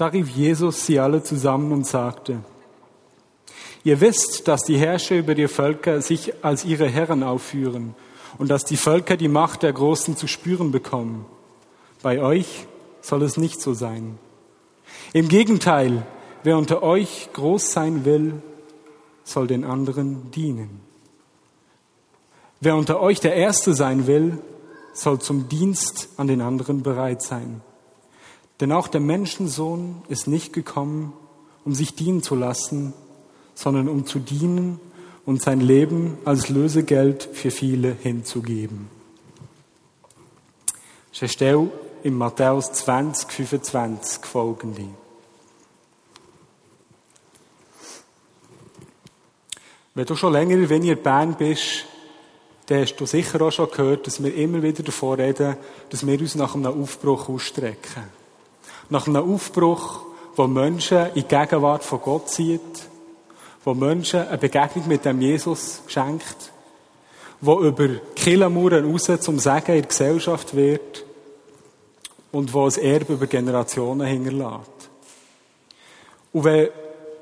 Da rief Jesus sie alle zusammen und sagte, Ihr wisst, dass die Herrscher über die Völker sich als ihre Herren aufführen und dass die Völker die Macht der Großen zu spüren bekommen. Bei euch soll es nicht so sein. Im Gegenteil, wer unter euch groß sein will, soll den anderen dienen. Wer unter euch der Erste sein will, soll zum Dienst an den anderen bereit sein. Denn auch der Menschensohn ist nicht gekommen, um sich dienen zu lassen, sondern um zu dienen und sein Leben als Lösegeld für viele hinzugeben. Das ist in Matthäus 20, 25 folgende. Wenn du schon länger wenn ihr Bern bist, dann hast du sicher auch schon gehört, dass wir immer wieder davon reden, dass wir uns nach einem Aufbruch ausstrecken. Nach einem Aufbruch, wo Menschen in die Gegenwart von Gott zieht, wo Menschen eine Begegnung mit dem Jesus schenkt, wo über Killermauern raus zum Sagen in der Gesellschaft wird und wo ein Erbe über Generationen hinterlässt. Und wenn,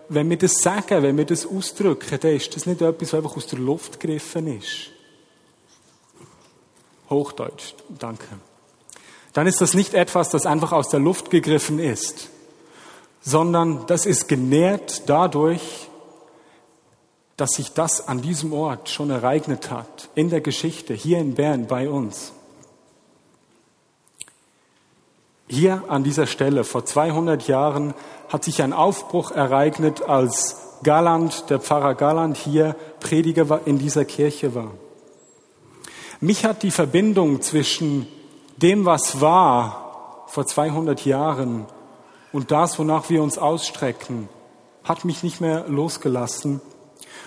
wenn wir das sagen, wenn wir das ausdrücken, dann ist das nicht etwas, was einfach aus der Luft gegriffen ist. Hochdeutsch, danke. Dann ist das nicht etwas, das einfach aus der Luft gegriffen ist, sondern das ist genährt dadurch, dass sich das an diesem Ort schon ereignet hat, in der Geschichte, hier in Bern bei uns. Hier an dieser Stelle, vor 200 Jahren, hat sich ein Aufbruch ereignet, als Galand, der Pfarrer Galand hier Prediger in dieser Kirche war. Mich hat die Verbindung zwischen dem, was war vor 200 Jahren und das, wonach wir uns ausstrecken, hat mich nicht mehr losgelassen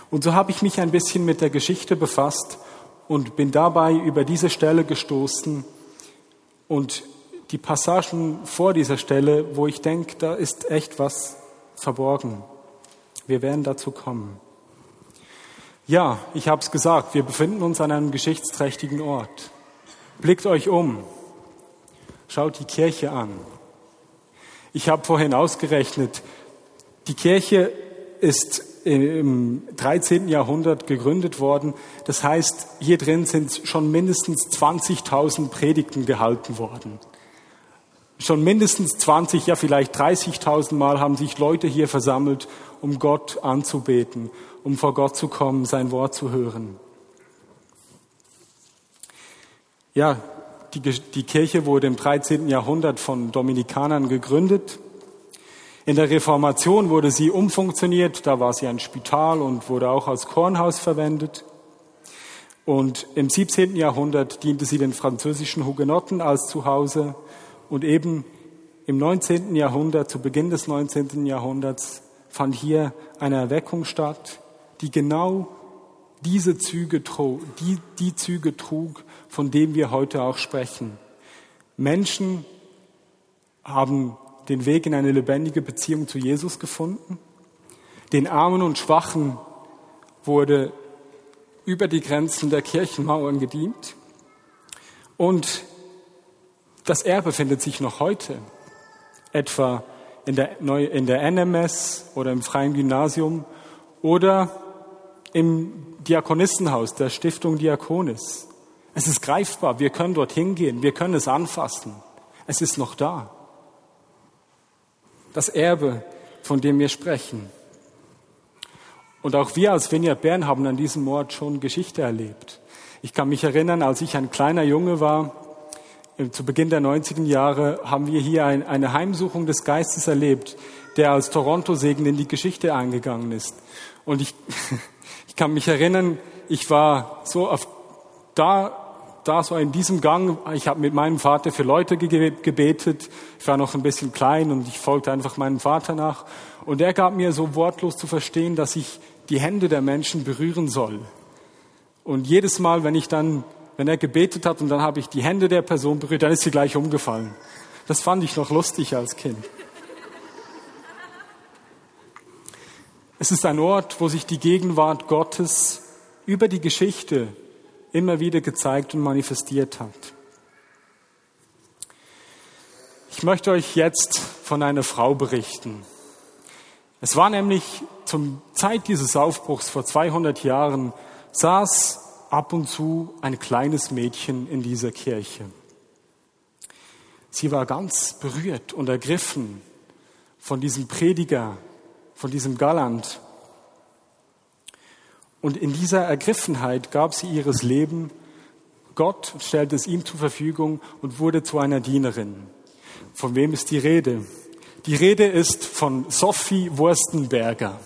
und so habe ich mich ein bisschen mit der Geschichte befasst und bin dabei über diese Stelle gestoßen und die Passagen vor dieser Stelle, wo ich denke, da ist echt was verborgen. Wir werden dazu kommen. Ja, ich habe es gesagt, wir befinden uns an einem geschichtsträchtigen Ort. Blickt euch um, schaut die Kirche an. Ich habe vorhin ausgerechnet, die Kirche ist im 13. Jahrhundert gegründet worden. Das heißt, hier drin sind schon mindestens 20.000 Predigten gehalten worden. Schon mindestens 20, ja vielleicht 30.000 Mal haben sich Leute hier versammelt, um Gott anzubeten, um vor Gott zu kommen, sein Wort zu hören. Ja, die, die Kirche wurde im 13. Jahrhundert von Dominikanern gegründet. In der Reformation wurde sie umfunktioniert, da war sie ein Spital und wurde auch als Kornhaus verwendet. Und im 17. Jahrhundert diente sie den französischen Hugenotten als Zuhause. Und eben im 19. Jahrhundert, zu Beginn des 19. Jahrhunderts, fand hier eine Erweckung statt, die genau diese Züge trug, die, die Züge trug, von denen wir heute auch sprechen. Menschen haben den Weg in eine lebendige Beziehung zu Jesus gefunden. Den Armen und Schwachen wurde über die Grenzen der Kirchenmauern gedient. Und das Erbe findet sich noch heute, etwa in der, in der NMS oder im Freien Gymnasium oder im Diakonissenhaus der Stiftung Diakonis. Es ist greifbar, wir können dorthin gehen, wir können es anfassen. Es ist noch da das Erbe, von dem wir sprechen. Und auch wir als Vineyard Bern haben an diesem Ort schon Geschichte erlebt. Ich kann mich erinnern, als ich ein kleiner Junge war, zu Beginn der 90er Jahre, haben wir hier ein, eine Heimsuchung des Geistes erlebt, der als Toronto-Segen in die Geschichte eingegangen ist. Und ich, ich kann mich erinnern, ich war so auf, da da so in diesem Gang, ich habe mit meinem Vater für Leute gebetet. Ich war noch ein bisschen klein und ich folgte einfach meinem Vater nach. Und er gab mir so wortlos zu verstehen, dass ich die Hände der Menschen berühren soll. Und jedes Mal, wenn ich dann, wenn er gebetet hat und dann habe ich die Hände der Person berührt, dann ist sie gleich umgefallen. Das fand ich noch lustig als Kind. Es ist ein Ort, wo sich die Gegenwart Gottes über die Geschichte immer wieder gezeigt und manifestiert hat. Ich möchte euch jetzt von einer Frau berichten. Es war nämlich zum Zeit dieses Aufbruchs vor 200 Jahren, saß ab und zu ein kleines Mädchen in dieser Kirche. Sie war ganz berührt und ergriffen von diesem Prediger, von diesem Galland. Und in dieser Ergriffenheit gab sie ihres Leben Gott, stellte es ihm zur Verfügung und wurde zu einer Dienerin. Von wem ist die Rede? Die Rede ist von Sophie Wurstenberger.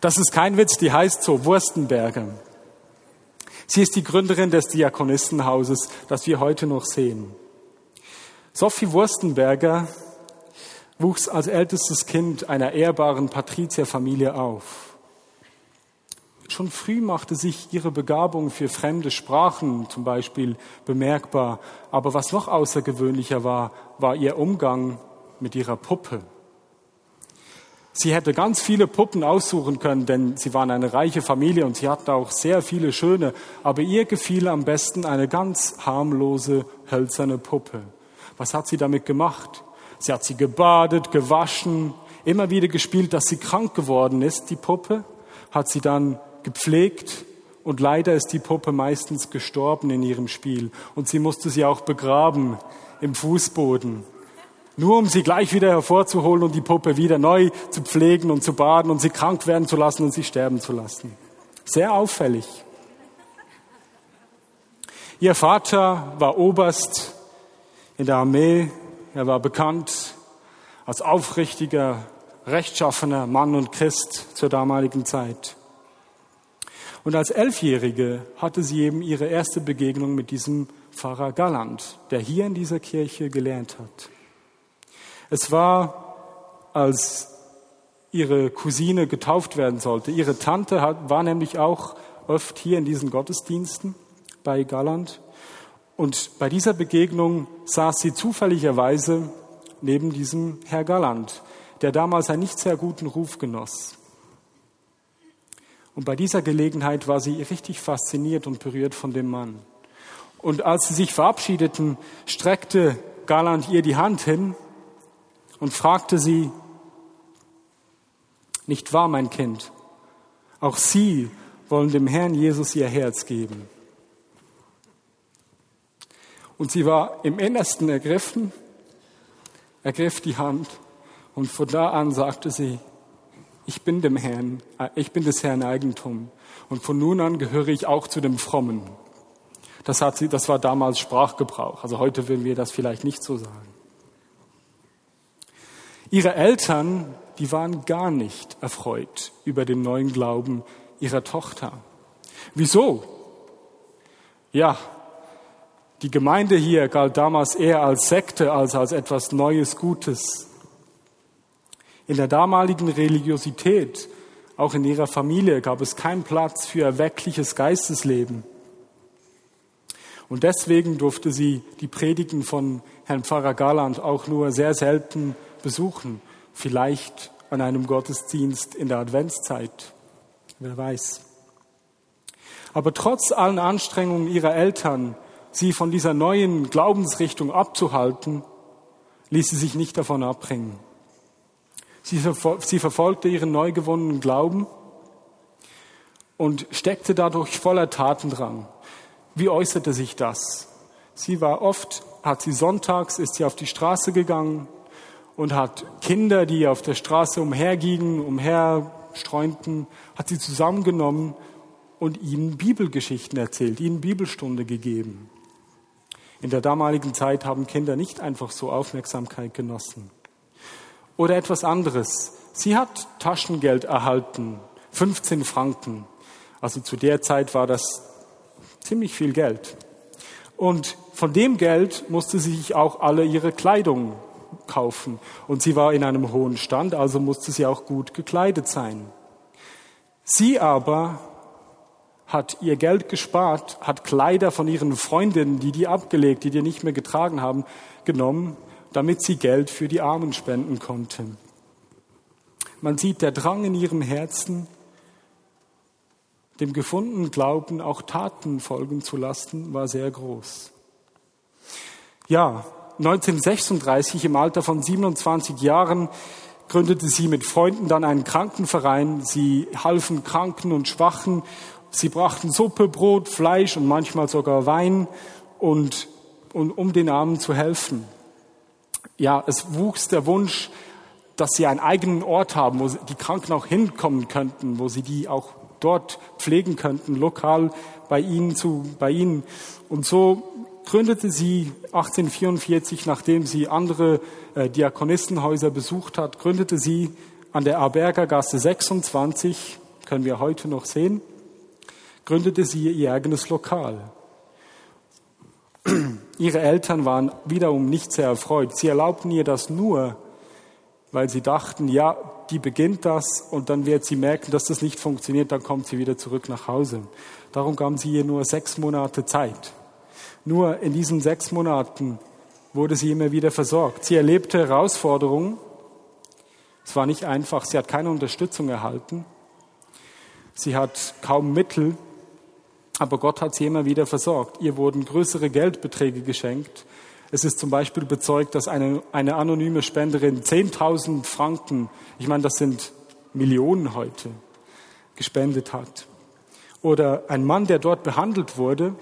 Das ist kein Witz, die heißt so, Wurstenberger. Sie ist die Gründerin des Diakonistenhauses, das wir heute noch sehen. Sophie Wurstenberger wuchs als ältestes Kind einer ehrbaren Patrizierfamilie auf. Schon früh machte sich ihre Begabung für fremde Sprachen zum Beispiel bemerkbar. Aber was noch außergewöhnlicher war, war ihr Umgang mit ihrer Puppe. Sie hätte ganz viele Puppen aussuchen können, denn sie waren eine reiche Familie und sie hatten auch sehr viele schöne. Aber ihr gefiel am besten eine ganz harmlose, hölzerne Puppe. Was hat sie damit gemacht? Sie hat sie gebadet, gewaschen, immer wieder gespielt, dass sie krank geworden ist, die Puppe, hat sie dann gepflegt und leider ist die Puppe meistens gestorben in ihrem Spiel und sie musste sie auch begraben im Fußboden. Nur um sie gleich wieder hervorzuholen und die Puppe wieder neu zu pflegen und zu baden und sie krank werden zu lassen und sie sterben zu lassen. Sehr auffällig. Ihr Vater war Oberst in der Armee. Er war bekannt als aufrichtiger, rechtschaffener Mann und Christ zur damaligen Zeit. Und als Elfjährige hatte sie eben ihre erste Begegnung mit diesem Pfarrer Galland, der hier in dieser Kirche gelernt hat. Es war, als ihre Cousine getauft werden sollte. Ihre Tante war nämlich auch oft hier in diesen Gottesdiensten bei Galland. Und bei dieser Begegnung saß sie zufälligerweise neben diesem Herr Galland, der damals einen nicht sehr guten Ruf genoss. Und bei dieser Gelegenheit war sie richtig fasziniert und berührt von dem Mann. Und als sie sich verabschiedeten, streckte Galland ihr die Hand hin und fragte sie, nicht wahr, mein Kind, auch Sie wollen dem Herrn Jesus Ihr Herz geben. Und sie war im Innersten ergriffen, ergriff die Hand und von da an sagte sie, ich bin dem Herrn, ich bin des Herrn Eigentum und von nun an gehöre ich auch zu dem Frommen. Das, hat sie, das war damals Sprachgebrauch, also heute würden wir das vielleicht nicht so sagen. Ihre Eltern, die waren gar nicht erfreut über den neuen Glauben ihrer Tochter. Wieso? Ja, die Gemeinde hier galt damals eher als Sekte als als etwas Neues, Gutes. In der damaligen Religiosität, auch in ihrer Familie, gab es keinen Platz für erweckliches Geistesleben. Und deswegen durfte sie die Predigen von Herrn Pfarrer Garland auch nur sehr selten besuchen, vielleicht an einem Gottesdienst in der Adventszeit, wer weiß. Aber trotz allen Anstrengungen ihrer Eltern, sie von dieser neuen Glaubensrichtung abzuhalten, ließ sie sich nicht davon abbringen. Sie, sie verfolgte ihren neu gewonnenen Glauben und steckte dadurch voller Tatendrang. Wie äußerte sich das? Sie war oft, hat sie sonntags, ist sie auf die Straße gegangen und hat Kinder, die auf der Straße umhergingen, umherstreunten, hat sie zusammengenommen und ihnen Bibelgeschichten erzählt, ihnen Bibelstunde gegeben. In der damaligen Zeit haben Kinder nicht einfach so Aufmerksamkeit genossen. Oder etwas anderes. Sie hat Taschengeld erhalten, 15 Franken. Also zu der Zeit war das ziemlich viel Geld. Und von dem Geld musste sie sich auch alle ihre Kleidung kaufen. Und sie war in einem hohen Stand, also musste sie auch gut gekleidet sein. Sie aber hat ihr Geld gespart, hat Kleider von ihren Freundinnen, die die abgelegt, die die nicht mehr getragen haben, genommen, damit sie Geld für die Armen spenden konnte. Man sieht der Drang in ihrem Herzen, dem gefundenen Glauben auch Taten folgen zu lassen, war sehr groß. Ja, 1936 im Alter von 27 Jahren gründete sie mit Freunden dann einen Krankenverein. Sie halfen Kranken und Schwachen. Sie brachten Suppe, Brot, Fleisch und manchmal sogar Wein und, und um den Armen zu helfen. Ja, es wuchs der Wunsch, dass sie einen eigenen Ort haben, wo die Kranken auch hinkommen könnten, wo sie die auch dort pflegen könnten, lokal bei ihnen zu, bei ihnen. Und so gründete sie 1844, nachdem sie andere äh, Diakonistenhäuser besucht hat, gründete sie an der Arberger Gasse 26, können wir heute noch sehen, gründete sie ihr eigenes Lokal. Ihre Eltern waren wiederum nicht sehr erfreut. Sie erlaubten ihr das nur, weil sie dachten, ja, die beginnt das und dann wird sie merken, dass das nicht funktioniert, dann kommt sie wieder zurück nach Hause. Darum gaben sie ihr nur sechs Monate Zeit. Nur in diesen sechs Monaten wurde sie immer wieder versorgt. Sie erlebte Herausforderungen. Es war nicht einfach. Sie hat keine Unterstützung erhalten. Sie hat kaum Mittel. Aber Gott hat sie immer wieder versorgt. Ihr wurden größere Geldbeträge geschenkt. Es ist zum Beispiel bezeugt, dass eine, eine anonyme Spenderin 10.000 Franken, ich meine, das sind Millionen heute, gespendet hat. Oder ein Mann, der dort behandelt wurde,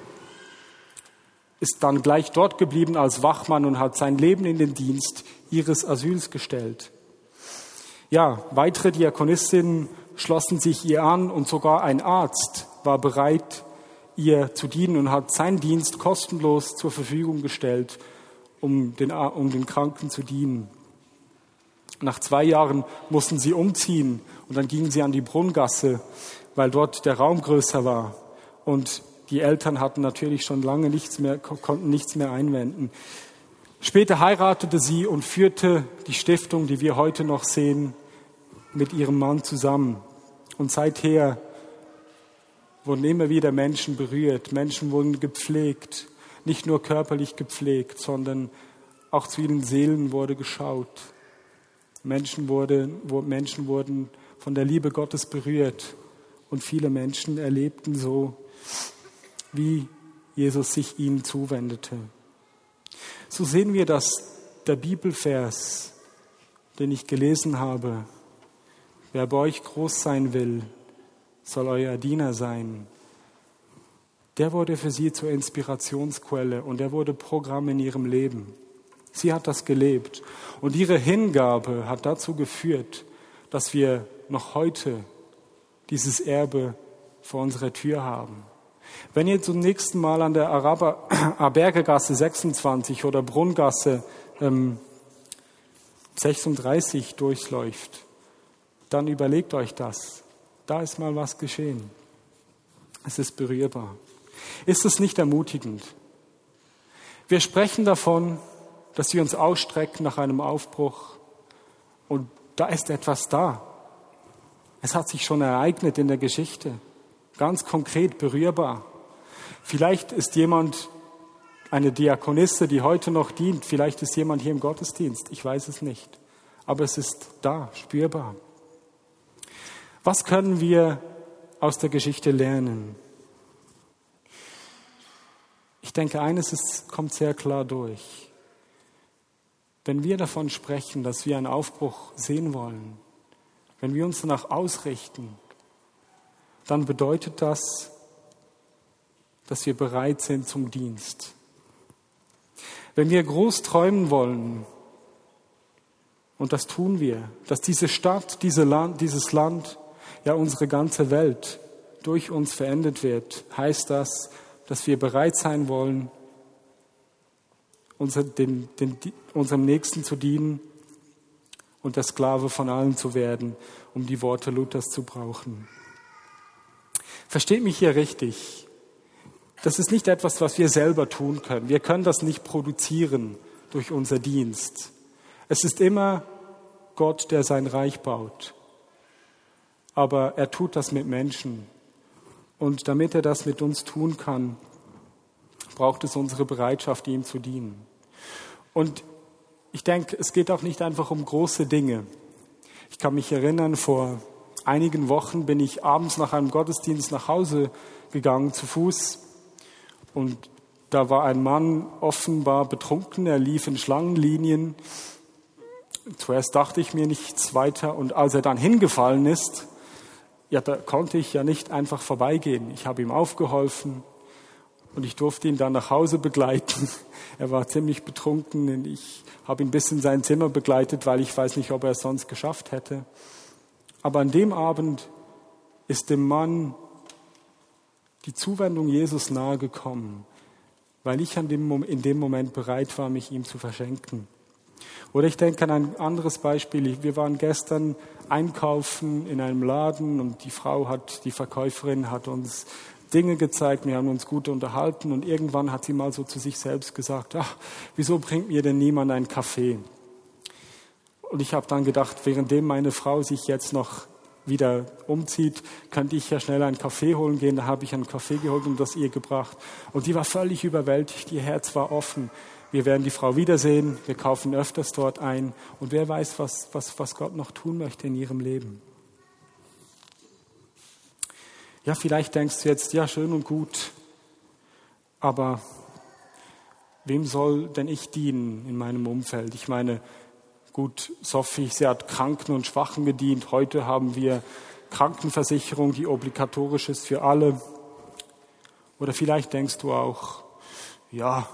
ist dann gleich dort geblieben als Wachmann und hat sein Leben in den Dienst ihres Asyls gestellt. Ja, weitere Diakonistinnen schlossen sich ihr an und sogar ein Arzt war bereit, ihr zu dienen und hat seinen Dienst kostenlos zur Verfügung gestellt, um den, um den Kranken zu dienen. Nach zwei Jahren mussten sie umziehen und dann gingen sie an die Brunngasse, weil dort der Raum größer war. Und die Eltern hatten natürlich schon lange nichts mehr, konnten nichts mehr einwenden. Später heiratete sie und führte die Stiftung, die wir heute noch sehen, mit ihrem Mann zusammen. Und seither wurden immer wieder Menschen berührt, Menschen wurden gepflegt, nicht nur körperlich gepflegt, sondern auch zu ihren Seelen wurde geschaut. Menschen, wurde, Menschen wurden von der Liebe Gottes berührt und viele Menschen erlebten so wie Jesus sich ihnen zuwendete. So sehen wir, dass der Bibelvers, den ich gelesen habe, wer bei euch groß sein will, soll euer Diener sein. Der wurde für sie zur Inspirationsquelle und er wurde Programm in ihrem Leben. Sie hat das gelebt und ihre Hingabe hat dazu geführt, dass wir noch heute dieses Erbe vor unserer Tür haben. Wenn ihr zum nächsten Mal an der Araber, Abergegasse 26 oder Brunngasse ähm, 36 durchläuft, dann überlegt euch das. Da ist mal was geschehen. Es ist berührbar. Ist es nicht ermutigend? Wir sprechen davon, dass wir uns ausstrecken nach einem Aufbruch und da ist etwas da. Es hat sich schon ereignet in der Geschichte ganz konkret berührbar. Vielleicht ist jemand eine Diakonisse, die heute noch dient. Vielleicht ist jemand hier im Gottesdienst. Ich weiß es nicht. Aber es ist da, spürbar. Was können wir aus der Geschichte lernen? Ich denke, eines ist, kommt sehr klar durch. Wenn wir davon sprechen, dass wir einen Aufbruch sehen wollen, wenn wir uns danach ausrichten, dann bedeutet das, dass wir bereit sind zum Dienst. Wenn wir groß träumen wollen, und das tun wir, dass diese Stadt, diese Land, dieses Land, ja unsere ganze Welt durch uns verändert wird, heißt das, dass wir bereit sein wollen, unser, den, den, unserem Nächsten zu dienen und der Sklave von allen zu werden, um die Worte Luthers zu brauchen. Versteht mich hier richtig. Das ist nicht etwas, was wir selber tun können. Wir können das nicht produzieren durch unser Dienst. Es ist immer Gott, der sein Reich baut. Aber er tut das mit Menschen. Und damit er das mit uns tun kann, braucht es unsere Bereitschaft, ihm zu dienen. Und ich denke, es geht auch nicht einfach um große Dinge. Ich kann mich erinnern, vor einigen Wochen bin ich abends nach einem Gottesdienst nach Hause gegangen zu Fuß und da war ein Mann offenbar betrunken, er lief in Schlangenlinien. Zuerst dachte ich mir nichts weiter und als er dann hingefallen ist, ja, da konnte ich ja nicht einfach vorbeigehen. Ich habe ihm aufgeholfen und ich durfte ihn dann nach Hause begleiten. Er war ziemlich betrunken und ich habe ihn bis in sein Zimmer begleitet, weil ich weiß nicht, ob er es sonst geschafft hätte. Aber an dem Abend ist dem Mann die Zuwendung Jesus nahe gekommen, weil ich in dem Moment bereit war, mich ihm zu verschenken. Oder ich denke an ein anderes Beispiel. Wir waren gestern einkaufen in einem Laden und die Frau hat, die Verkäuferin hat uns Dinge gezeigt, wir haben uns gut unterhalten und irgendwann hat sie mal so zu sich selbst gesagt, ach, wieso bringt mir denn niemand einen Kaffee? Und ich habe dann gedacht, währenddem meine Frau sich jetzt noch wieder umzieht, könnte ich ja schnell einen Kaffee holen gehen. Da habe ich einen Kaffee geholt und das ihr gebracht. Und die war völlig überwältigt, ihr Herz war offen. Wir werden die Frau wiedersehen, wir kaufen öfters dort ein und wer weiß, was, was, was Gott noch tun möchte in ihrem Leben. Ja, vielleicht denkst du jetzt, ja, schön und gut, aber wem soll denn ich dienen in meinem Umfeld? Ich meine, gut, Sophie, sie hat Kranken und Schwachen gedient. Heute haben wir Krankenversicherung, die obligatorisch ist für alle. Oder vielleicht denkst du auch, ja,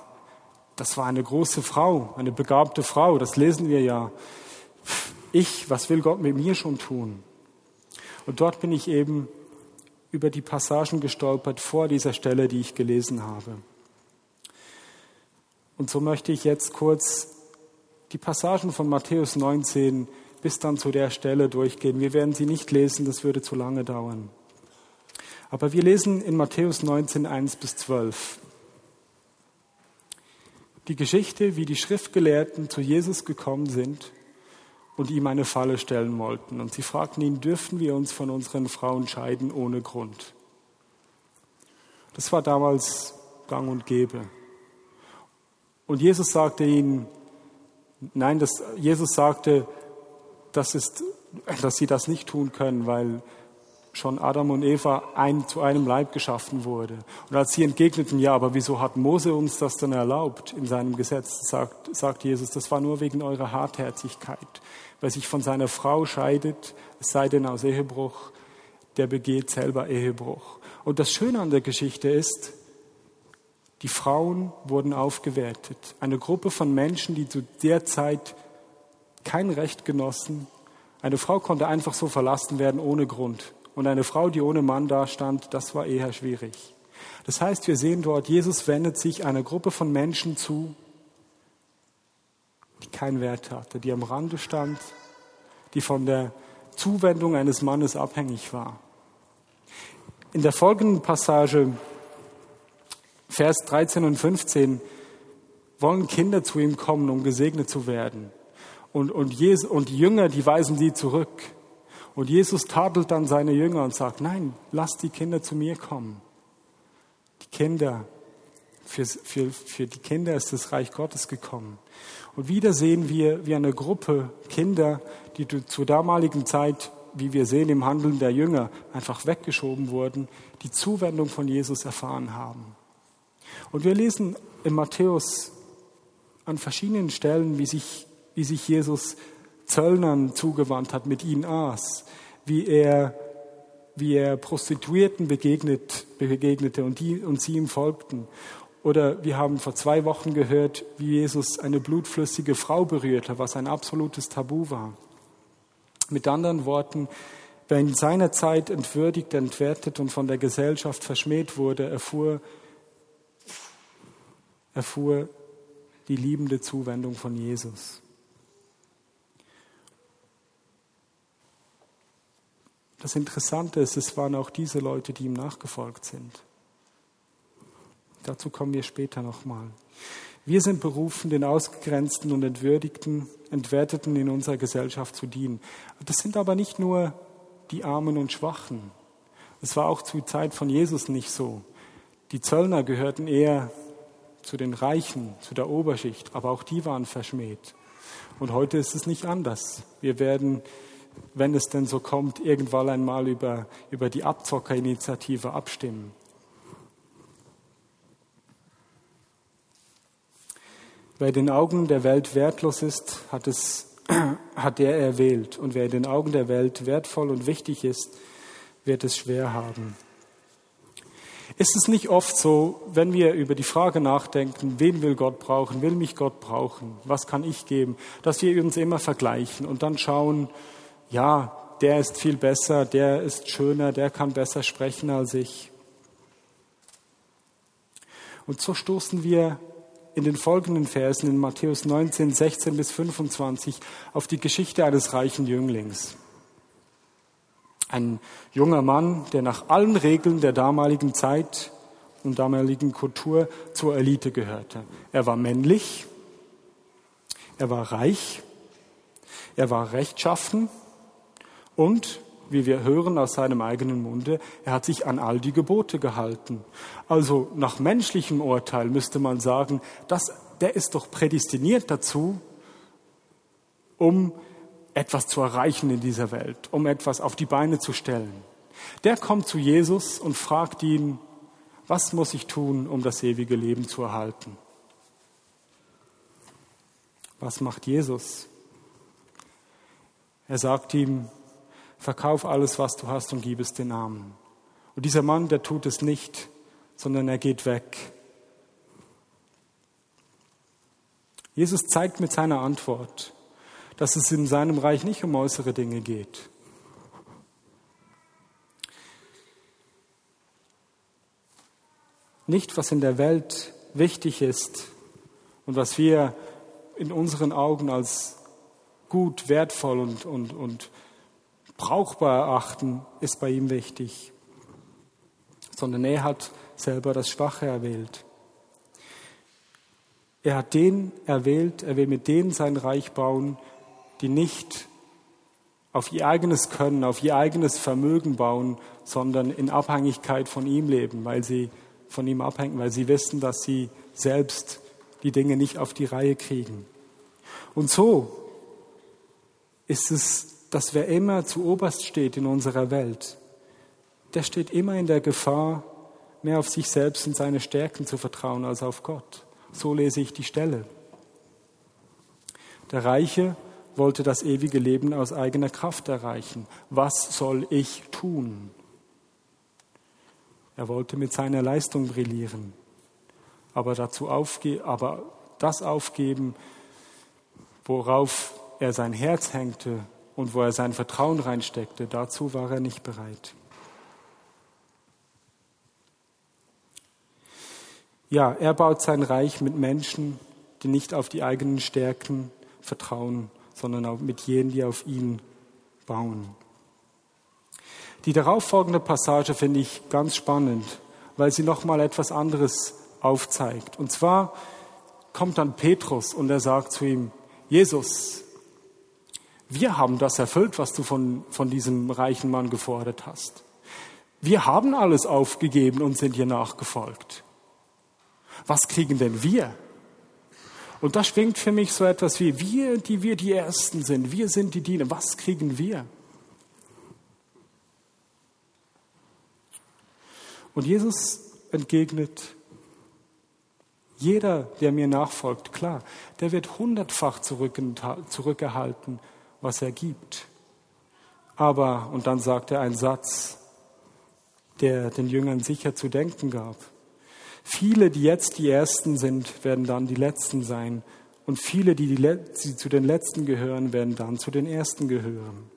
das war eine große Frau, eine begabte Frau, das lesen wir ja. Ich, was will Gott mit mir schon tun? Und dort bin ich eben über die Passagen gestolpert vor dieser Stelle, die ich gelesen habe. Und so möchte ich jetzt kurz die Passagen von Matthäus 19 bis dann zu der Stelle durchgehen. Wir werden sie nicht lesen, das würde zu lange dauern. Aber wir lesen in Matthäus 19, 1 bis 12 die Geschichte, wie die Schriftgelehrten zu Jesus gekommen sind und ihm eine Falle stellen wollten. Und sie fragten ihn, dürfen wir uns von unseren Frauen scheiden ohne Grund? Das war damals gang und gäbe. Und Jesus sagte ihnen, nein, das, Jesus sagte, das ist, dass sie das nicht tun können, weil schon Adam und Eva ein, zu einem Leib geschaffen wurde. Und als sie entgegneten, ja, aber wieso hat Mose uns das dann erlaubt in seinem Gesetz, sagt, sagt Jesus, das war nur wegen eurer Hartherzigkeit. Wer sich von seiner Frau scheidet, es sei denn aus Ehebruch, der begeht selber Ehebruch. Und das Schöne an der Geschichte ist, die Frauen wurden aufgewertet. Eine Gruppe von Menschen, die zu der Zeit kein Recht genossen. Eine Frau konnte einfach so verlassen werden ohne Grund. Und eine Frau, die ohne Mann dastand, das war eher schwierig. Das heißt, wir sehen dort, Jesus wendet sich einer Gruppe von Menschen zu, die keinen Wert hatte, die am Rande stand, die von der Zuwendung eines Mannes abhängig war. In der folgenden Passage, Vers 13 und 15, wollen Kinder zu ihm kommen, um gesegnet zu werden. Und, und, Jesus, und die Jünger, die weisen sie zurück. Und Jesus tadelt dann seine Jünger und sagt, nein, lass die Kinder zu mir kommen. Die Kinder, für, für, für die Kinder ist das Reich Gottes gekommen. Und wieder sehen wir, wie eine Gruppe Kinder, die zur damaligen Zeit, wie wir sehen im Handeln der Jünger, einfach weggeschoben wurden, die Zuwendung von Jesus erfahren haben. Und wir lesen in Matthäus an verschiedenen Stellen, wie sich, wie sich Jesus Zöllnern zugewandt hat, mit ihnen aß, wie er, wie er Prostituierten begegnet, begegnete und, die, und sie ihm folgten. Oder wir haben vor zwei Wochen gehört, wie Jesus eine blutflüssige Frau berührte, was ein absolutes Tabu war. Mit anderen Worten, wer in seiner Zeit entwürdigt, entwertet und von der Gesellschaft verschmäht wurde, erfuhr, erfuhr die liebende Zuwendung von Jesus. Das Interessante ist, es waren auch diese Leute, die ihm nachgefolgt sind. Dazu kommen wir später nochmal. Wir sind berufen, den Ausgegrenzten und Entwürdigten, Entwerteten in unserer Gesellschaft zu dienen. Das sind aber nicht nur die Armen und Schwachen. Es war auch zur Zeit von Jesus nicht so. Die Zöllner gehörten eher zu den Reichen, zu der Oberschicht, aber auch die waren verschmäht. Und heute ist es nicht anders. Wir werden wenn es denn so kommt, irgendwann einmal über, über die Abzockerinitiative abstimmen. Wer den Augen der Welt wertlos ist, hat, es, hat der erwählt. Und wer in den Augen der Welt wertvoll und wichtig ist, wird es schwer haben. Ist es nicht oft so, wenn wir über die Frage nachdenken, wen will Gott brauchen, will mich Gott brauchen, was kann ich geben, dass wir uns immer vergleichen und dann schauen, ja, der ist viel besser, der ist schöner, der kann besser sprechen als ich. Und so stoßen wir in den folgenden Versen in Matthäus 19, 16 bis 25 auf die Geschichte eines reichen Jünglings. Ein junger Mann, der nach allen Regeln der damaligen Zeit und damaligen Kultur zur Elite gehörte. Er war männlich, er war reich, er war rechtschaffen und, wie wir hören aus seinem eigenen Munde, er hat sich an all die Gebote gehalten. Also nach menschlichem Urteil müsste man sagen, dass, der ist doch prädestiniert dazu, um etwas zu erreichen in dieser Welt, um etwas auf die Beine zu stellen. Der kommt zu Jesus und fragt ihn, was muss ich tun, um das ewige Leben zu erhalten? Was macht Jesus? Er sagt ihm, verkauf alles, was du hast und gib es den Armen. Und dieser Mann, der tut es nicht, sondern er geht weg. Jesus zeigt mit seiner Antwort, dass es in seinem Reich nicht um äußere Dinge geht. Nicht, was in der Welt wichtig ist und was wir in unseren Augen als gut, wertvoll und, und, und brauchbar erachten, ist bei ihm wichtig, sondern er hat selber das Schwache erwählt. Er hat den erwählt, er will mit denen sein Reich bauen, die nicht auf ihr eigenes Können, auf ihr eigenes Vermögen bauen, sondern in Abhängigkeit von ihm leben, weil sie von ihm abhängen, weil sie wissen, dass sie selbst die Dinge nicht auf die Reihe kriegen. Und so ist es, dass wer immer zu oberst steht in unserer Welt, der steht immer in der Gefahr, mehr auf sich selbst und seine Stärken zu vertrauen als auf Gott. So lese ich die Stelle. Der Reiche wollte das ewige Leben aus eigener Kraft erreichen. Was soll ich tun? Er wollte mit seiner Leistung brillieren, aber, dazu aufge aber das aufgeben, worauf er sein Herz hängte und wo er sein Vertrauen reinsteckte, dazu war er nicht bereit. Ja, er baut sein Reich mit Menschen, die nicht auf die eigenen Stärken vertrauen, sondern auch mit jenen, die auf ihn bauen. Die darauffolgende Passage finde ich ganz spannend, weil sie nochmal etwas anderes aufzeigt. Und zwar kommt dann Petrus und er sagt zu ihm, Jesus, wir haben das erfüllt, was du von, von diesem reichen Mann gefordert hast. Wir haben alles aufgegeben und sind dir nachgefolgt. Was kriegen denn wir? Und da schwingt für mich so etwas wie, wir, die wir die Ersten sind, wir sind die Diener, was kriegen wir? Und Jesus entgegnet, jeder, der mir nachfolgt, klar, der wird hundertfach zurückerhalten, was er gibt. Aber, und dann sagt er einen Satz, der den Jüngern sicher zu denken gab. Viele, die jetzt die Ersten sind, werden dann die Letzten sein. Und viele, die, die, die zu den Letzten gehören, werden dann zu den Ersten gehören.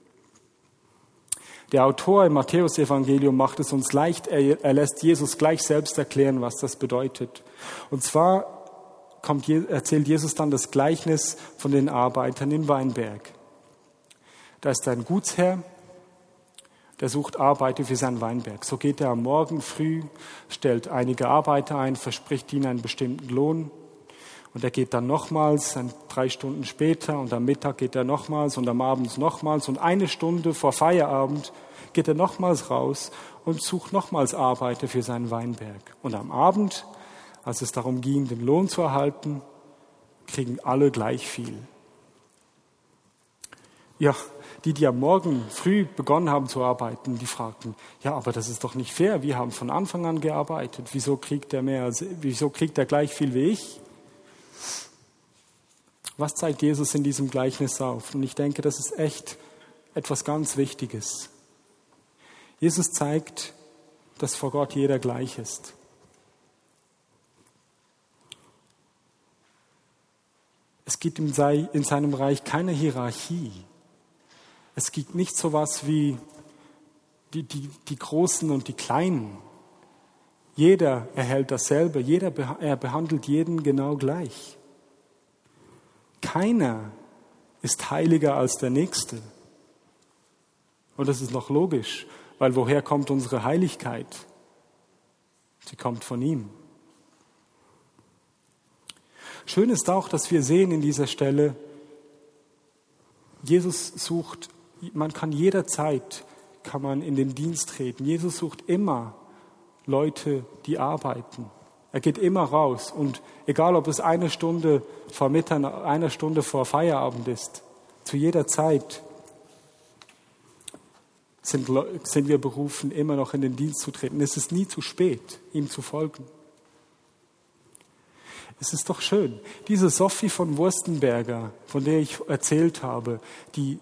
Der Autor im Matthäusevangelium macht es uns leicht. Er, er, lässt Jesus gleich selbst erklären, was das bedeutet. Und zwar kommt, erzählt Jesus dann das Gleichnis von den Arbeitern im Weinberg. Da ist ein Gutsherr, der sucht Arbeiter für seinen Weinberg. So geht er am Morgen früh, stellt einige Arbeiter ein, verspricht ihnen einen bestimmten Lohn. Und er geht dann nochmals, drei Stunden später, und am Mittag geht er nochmals und am Abend nochmals. Und eine Stunde vor Feierabend geht er nochmals raus und sucht nochmals Arbeiter für seinen Weinberg. Und am Abend, als es darum ging, den Lohn zu erhalten, kriegen alle gleich viel. Ja, die, die am Morgen früh begonnen haben zu arbeiten, die fragten, ja, aber das ist doch nicht fair, wir haben von Anfang an gearbeitet, wieso kriegt er mehr, wieso kriegt er gleich viel wie ich? Was zeigt Jesus in diesem Gleichnis auf? Und ich denke, das ist echt etwas ganz Wichtiges. Jesus zeigt, dass vor Gott jeder gleich ist. Es gibt in seinem Reich keine Hierarchie. Es gibt nicht so etwas wie die, die, die Großen und die Kleinen. Jeder erhält dasselbe, jeder er behandelt jeden genau gleich. Keiner ist heiliger als der Nächste. Und das ist noch logisch, weil woher kommt unsere Heiligkeit? Sie kommt von ihm. Schön ist auch, dass wir sehen in dieser Stelle, Jesus sucht, man kann jederzeit, kann man in den Dienst treten. Jesus sucht immer Leute, die arbeiten. Er geht immer raus und egal, ob es eine Stunde vor Mitternacht, eine Stunde vor Feierabend ist, zu jeder Zeit sind, sind wir berufen, immer noch in den Dienst zu treten. Es ist nie zu spät, ihm zu folgen. Es ist doch schön. Diese Sophie von Wurstenberger, von der ich erzählt habe, die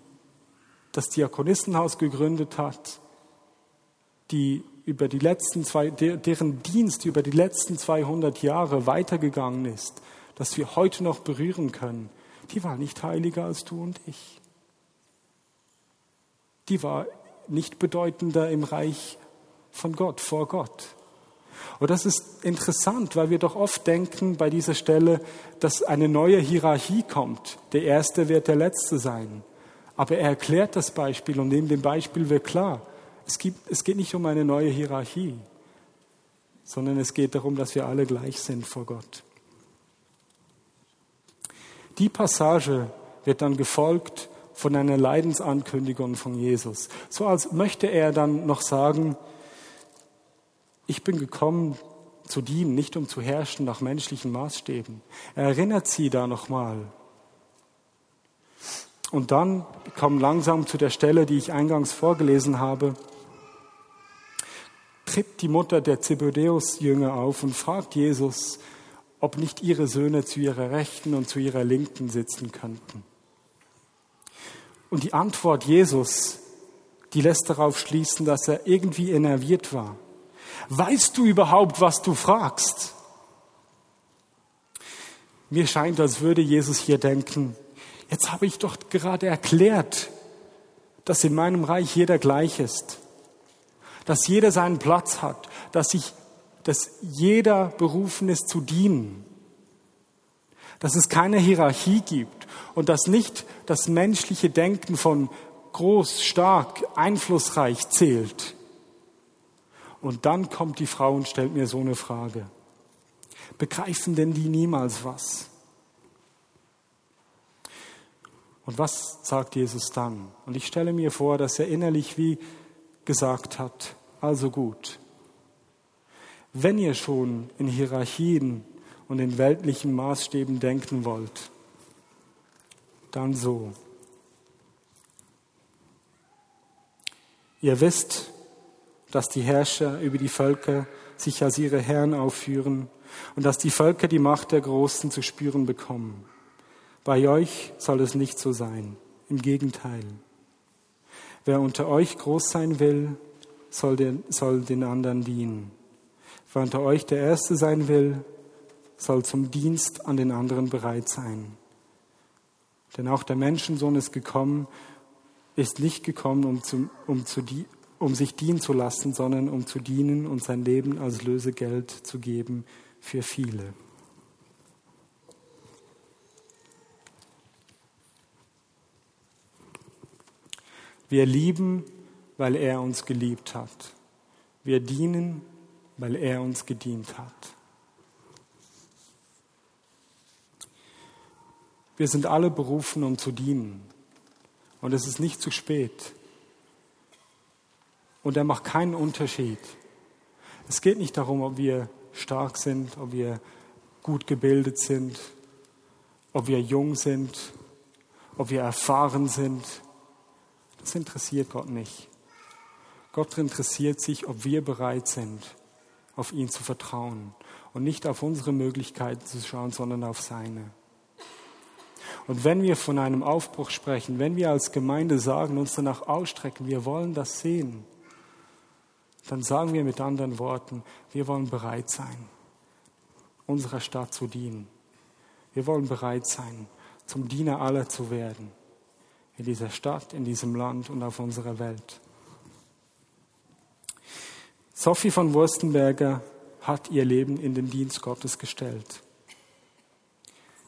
das Diakonissenhaus gegründet hat, die über die letzten zwei, deren Dienst über die letzten 200 Jahre weitergegangen ist, dass wir heute noch berühren können, die war nicht heiliger als du und ich. Die war nicht bedeutender im Reich von Gott, vor Gott. Und das ist interessant, weil wir doch oft denken bei dieser Stelle, dass eine neue Hierarchie kommt. Der Erste wird der Letzte sein. Aber er erklärt das Beispiel und neben dem Beispiel wird klar, es, gibt, es geht nicht um eine neue Hierarchie, sondern es geht darum, dass wir alle gleich sind vor Gott. Die Passage wird dann gefolgt von einer Leidensankündigung von Jesus. So als möchte er dann noch sagen, ich bin gekommen zu dienen, nicht um zu herrschen nach menschlichen Maßstäben. Er erinnert sie da nochmal. Und dann kommen langsam zu der Stelle, die ich eingangs vorgelesen habe. Tritt die Mutter der Zebedeus-Jünger auf und fragt Jesus, ob nicht ihre Söhne zu ihrer Rechten und zu ihrer Linken sitzen könnten. Und die Antwort Jesus, die lässt darauf schließen, dass er irgendwie enerviert war. Weißt du überhaupt, was du fragst? Mir scheint, als würde Jesus hier denken, jetzt habe ich doch gerade erklärt, dass in meinem Reich jeder gleich ist, dass jeder seinen Platz hat, dass, ich, dass jeder berufen ist zu dienen, dass es keine Hierarchie gibt und dass nicht das menschliche Denken von groß, stark, einflussreich zählt, und dann kommt die Frau und stellt mir so eine Frage. Begreifen denn die niemals was? Und was sagt Jesus dann? Und ich stelle mir vor, dass er innerlich wie gesagt hat, also gut, wenn ihr schon in Hierarchien und in weltlichen Maßstäben denken wollt, dann so. Ihr wisst, dass die Herrscher über die Völker sich als ihre Herren aufführen und dass die Völker die Macht der Großen zu spüren bekommen. Bei euch soll es nicht so sein. Im Gegenteil. Wer unter euch groß sein will, soll den, soll den anderen dienen. Wer unter euch der Erste sein will, soll zum Dienst an den anderen bereit sein. Denn auch der Menschensohn ist gekommen, ist nicht gekommen, um zu, um zu, um sich dienen zu lassen, sondern um zu dienen und sein Leben als Lösegeld zu geben für viele. Wir lieben, weil er uns geliebt hat. Wir dienen, weil er uns gedient hat. Wir sind alle berufen, um zu dienen. Und es ist nicht zu spät. Und er macht keinen Unterschied. Es geht nicht darum, ob wir stark sind, ob wir gut gebildet sind, ob wir jung sind, ob wir erfahren sind. Das interessiert Gott nicht. Gott interessiert sich, ob wir bereit sind, auf ihn zu vertrauen und nicht auf unsere Möglichkeiten zu schauen, sondern auf seine. Und wenn wir von einem Aufbruch sprechen, wenn wir als Gemeinde sagen, uns danach ausstrecken, wir wollen das sehen, dann sagen wir mit anderen Worten, wir wollen bereit sein, unserer Stadt zu dienen. Wir wollen bereit sein, zum Diener aller zu werden, in dieser Stadt, in diesem Land und auf unserer Welt. Sophie von Wurstenberger hat ihr Leben in den Dienst Gottes gestellt.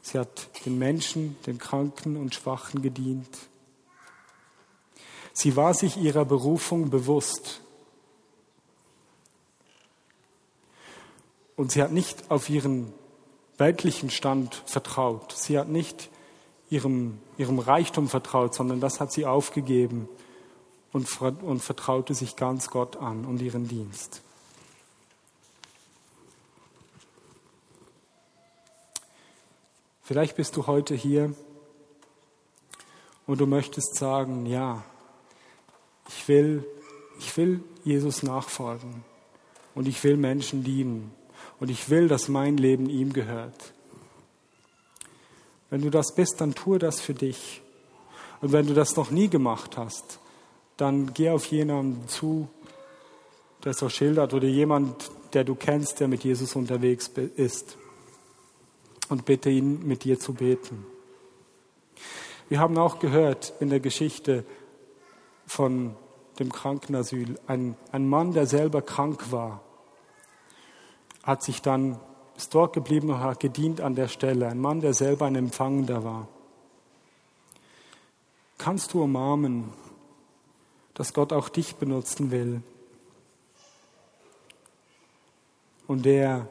Sie hat den Menschen, den Kranken und Schwachen gedient. Sie war sich ihrer Berufung bewusst. Und sie hat nicht auf ihren weltlichen Stand vertraut. Sie hat nicht ihrem, ihrem Reichtum vertraut, sondern das hat sie aufgegeben und, und vertraute sich ganz Gott an und ihren Dienst. Vielleicht bist du heute hier und du möchtest sagen, ja, ich will, ich will Jesus nachfolgen und ich will Menschen dienen und ich will, dass mein Leben ihm gehört. Wenn du das bist, dann tue das für dich. Und wenn du das noch nie gemacht hast, dann geh auf jemanden zu, der so schildert oder jemand, der du kennst, der mit Jesus unterwegs ist und bitte ihn, mit dir zu beten. Wir haben auch gehört in der Geschichte von dem Krankenasyl, ein, ein Mann, der selber krank war, hat sich dann, ist dort geblieben und hat gedient an der Stelle. Ein Mann, der selber ein Empfangender war. Kannst du umarmen, dass Gott auch dich benutzen will und der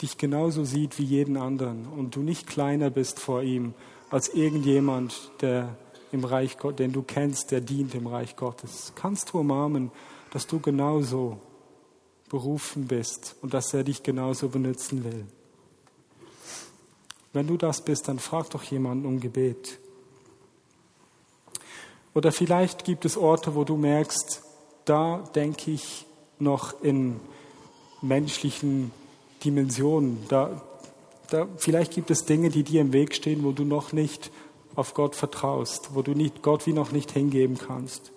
dich genauso sieht wie jeden anderen und du nicht kleiner bist vor ihm als irgendjemand, der im Reich Gott, den du kennst, der dient im Reich Gottes. Kannst du umarmen, dass du genauso berufen bist und dass er dich genauso benutzen will. Wenn du das bist, dann frag doch jemanden um Gebet. Oder vielleicht gibt es Orte, wo du merkst, da denke ich noch in menschlichen Dimensionen. Da, da, vielleicht gibt es Dinge, die dir im Weg stehen, wo du noch nicht auf Gott vertraust, wo du nicht, Gott wie noch nicht hingeben kannst.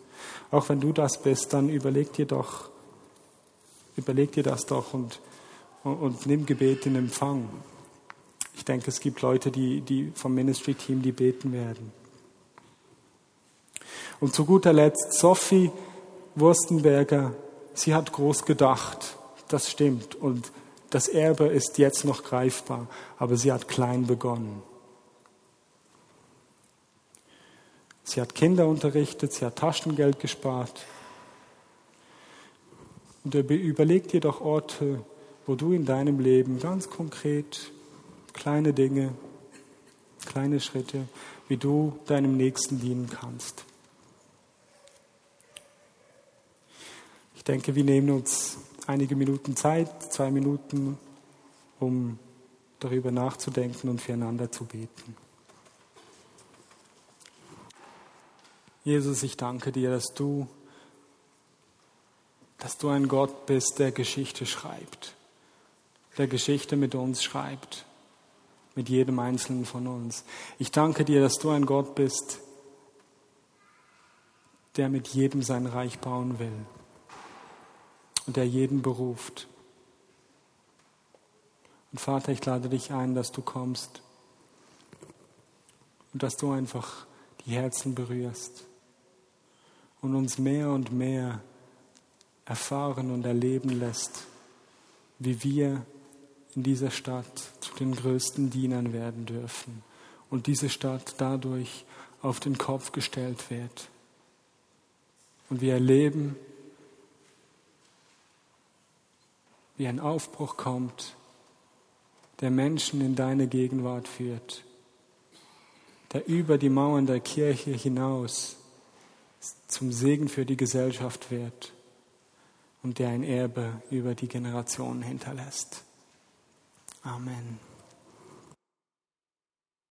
Auch wenn du das bist, dann überleg dir doch, überleg dir das doch und, und, und nimm Gebet in Empfang. Ich denke, es gibt Leute, die, die vom Ministry-Team, die beten werden. Und zu guter Letzt, Sophie Wurstenberger, sie hat groß gedacht. Das stimmt. Und das Erbe ist jetzt noch greifbar. Aber sie hat klein begonnen. Sie hat Kinder unterrichtet, sie hat Taschengeld gespart. Und überleg dir doch Orte, wo du in deinem Leben ganz konkret kleine Dinge, kleine Schritte, wie du deinem Nächsten dienen kannst. denke, wir nehmen uns einige Minuten Zeit, zwei Minuten, um darüber nachzudenken und füreinander zu beten. Jesus, ich danke dir, dass du, dass du ein Gott bist, der Geschichte schreibt, der Geschichte mit uns schreibt, mit jedem Einzelnen von uns. Ich danke dir, dass du ein Gott bist, der mit jedem sein Reich bauen will und der jeden beruft. Und Vater, ich lade dich ein, dass du kommst und dass du einfach die Herzen berührst und uns mehr und mehr erfahren und erleben lässt, wie wir in dieser Stadt zu den größten Dienern werden dürfen und diese Stadt dadurch auf den Kopf gestellt wird. Und wir erleben, wie ein Aufbruch kommt, der Menschen in deine Gegenwart führt, der über die Mauern der Kirche hinaus zum Segen für die Gesellschaft wird und der ein Erbe über die Generationen hinterlässt. Amen.